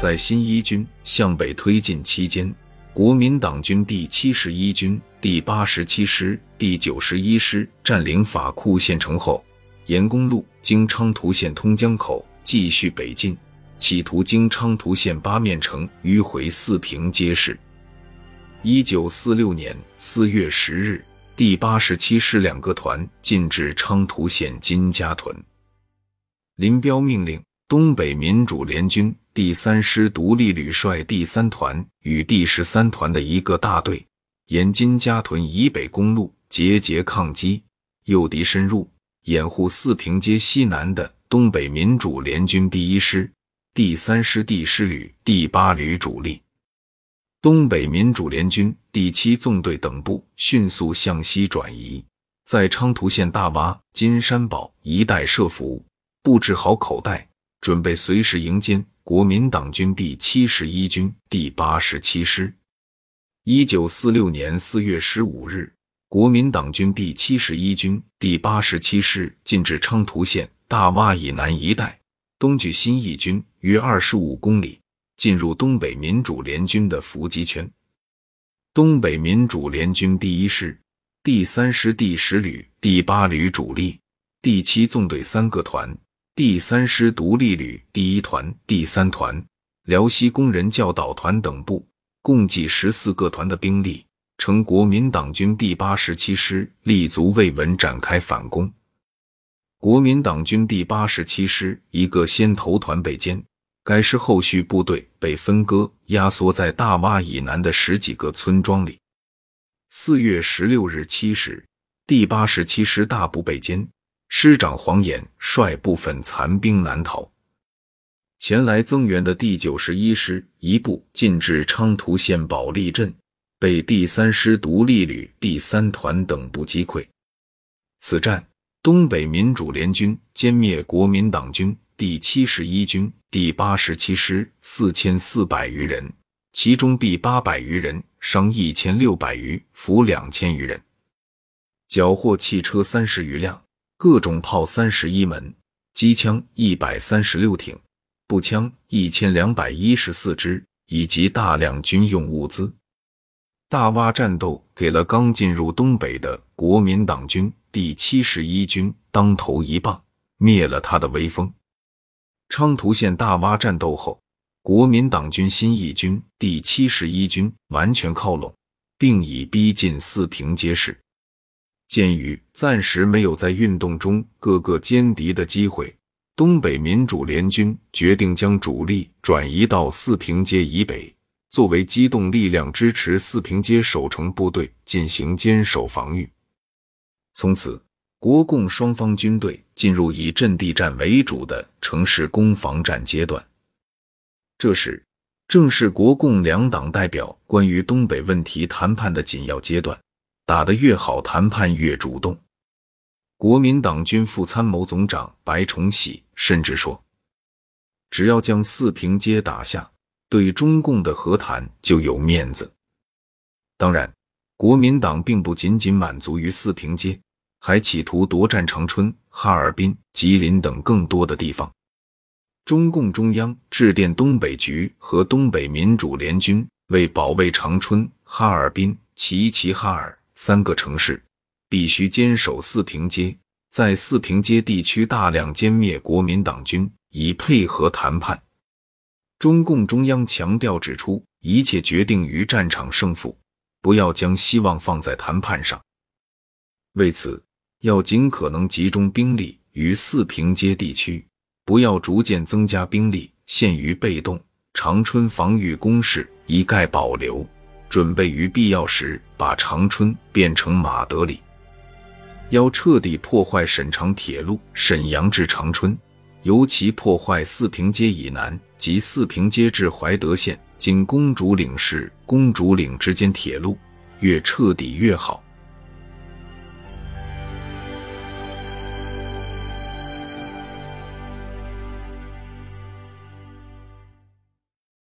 在新一军向北推进期间，国民党军第七十一军第八十七师第九十一师占领法库县城后，沿公路经昌图县通江口继续北进，企图经昌图县八面城迂回四平街市。一九四六年四月十日，第八十七师两个团进至昌图县金家屯。林彪命令东北民主联军第三师独立旅率第三团与第十三团的一个大队，沿金家屯以北公路节节抗击，诱敌深入，掩护四平街西南的东北民主联军第一师、第三师第十旅、第八旅主力。东北民主联军第七纵队等部迅速向西转移，在昌图县大洼、金山堡一带设伏，布置好口袋，准备随时迎接国民党军第七十一军第八十七师。一九四六年四月十五日，国民党军第七十一军第八十七师进至昌图县大洼以南一带，东距新义军约二十五公里。进入东北民主联军的伏击圈。东北民主联军第一师、第三师第十旅、第八旅主力、第七纵队三个团、第三师独立旅第一团、第三团、辽西工人教导团等部，共计十四个团的兵力，乘国民党军第八十七师立足未稳，展开反攻。国民党军第八十七师一个先头团被歼。该师后续部队被分割，压缩在大洼以南的十几个村庄里。四月十六日七时，第八十七师大部被歼，师长黄岩率部分残兵南逃。前来增援的第九十一师一部进至昌图县保利镇，被第三师独立旅第三团等部击溃。此战，东北民主联军歼灭国民党军。第七十一军第八十七师四千四百余人，其中毙八百余人，伤一千六百余，俘两千余人，缴获汽车三十余辆，各种炮三十一门，机枪一百三十六挺，步枪一千两百一十四支，以及大量军用物资。大洼战斗给了刚进入东北的国民党军第七十一军当头一棒，灭了他的威风。昌图县大洼战斗后，国民党军新一军第七十一军完全靠拢，并已逼近四平街市。鉴于暂时没有在运动中各个歼敌的机会，东北民主联军决定将主力转移到四平街以北，作为机动力量支持四平街守城部队进行坚守防御。从此。国共双方军队进入以阵地战为主的城市攻防战阶段。这时，正是国共两党代表关于东北问题谈判的紧要阶段，打得越好，谈判越主动。国民党军副参谋总长白崇禧甚至说：“只要将四平街打下，对中共的和谈就有面子。”当然，国民党并不仅仅满足于四平街。还企图夺占长春、哈尔滨、吉林等更多的地方。中共中央致电东北局和东北民主联军，为保卫长春、哈尔滨、齐齐哈尔三个城市，必须坚守四平街，在四平街地区大量歼灭国民党军，以配合谈判。中共中央强调指出，一切决定于战场胜负，不要将希望放在谈判上。为此。要尽可能集中兵力于四平街地区，不要逐渐增加兵力，陷于被动。长春防御工事一概保留，准备于必要时把长春变成马德里。要彻底破坏沈长铁路沈阳至长春，尤其破坏四平街以南及四平街至怀德县经公主岭市公主岭之间铁路，越彻底越好。